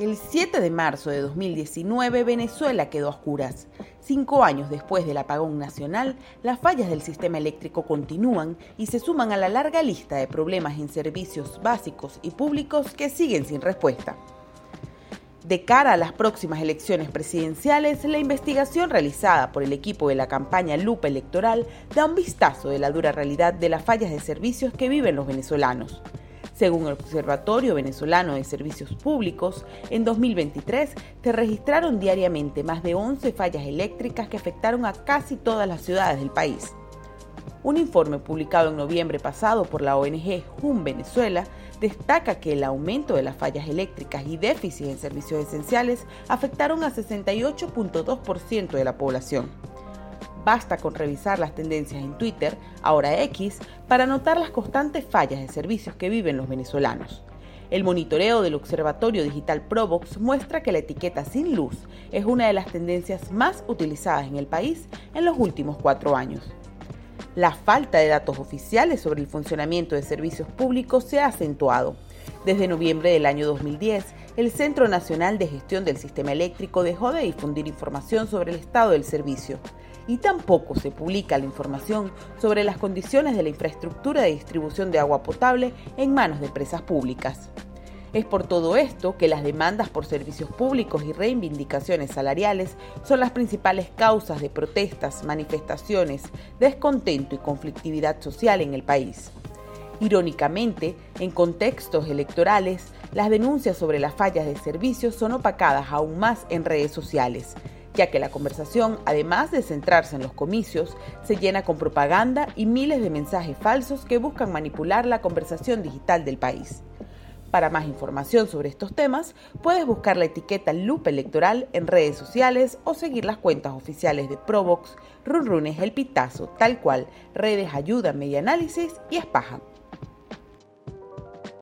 El 7 de marzo de 2019 Venezuela quedó a oscuras. Cinco años después del apagón nacional, las fallas del sistema eléctrico continúan y se suman a la larga lista de problemas en servicios básicos y públicos que siguen sin respuesta. De cara a las próximas elecciones presidenciales, la investigación realizada por el equipo de la campaña Lupa Electoral da un vistazo de la dura realidad de las fallas de servicios que viven los venezolanos. Según el Observatorio Venezolano de Servicios Públicos, en 2023 se registraron diariamente más de 11 fallas eléctricas que afectaron a casi todas las ciudades del país. Un informe publicado en noviembre pasado por la ONG HUM Venezuela destaca que el aumento de las fallas eléctricas y déficit en servicios esenciales afectaron a 68.2% de la población. Basta con revisar las tendencias en Twitter, ahora X, para notar las constantes fallas de servicios que viven los venezolanos. El monitoreo del Observatorio Digital Provox muestra que la etiqueta sin luz es una de las tendencias más utilizadas en el país en los últimos cuatro años. La falta de datos oficiales sobre el funcionamiento de servicios públicos se ha acentuado. Desde noviembre del año 2010, el Centro Nacional de Gestión del Sistema Eléctrico dejó de difundir información sobre el estado del servicio y tampoco se publica la información sobre las condiciones de la infraestructura de distribución de agua potable en manos de empresas públicas. Es por todo esto que las demandas por servicios públicos y reivindicaciones salariales son las principales causas de protestas, manifestaciones, descontento y conflictividad social en el país. Irónicamente, en contextos electorales, las denuncias sobre las fallas de servicios son opacadas aún más en redes sociales, ya que la conversación, además de centrarse en los comicios, se llena con propaganda y miles de mensajes falsos que buscan manipular la conversación digital del país. Para más información sobre estos temas, puedes buscar la etiqueta Lupa Electoral en redes sociales o seguir las cuentas oficiales de Provox, Runrunes El Pitazo, tal cual, Redes Ayuda, Media Análisis y Espaja.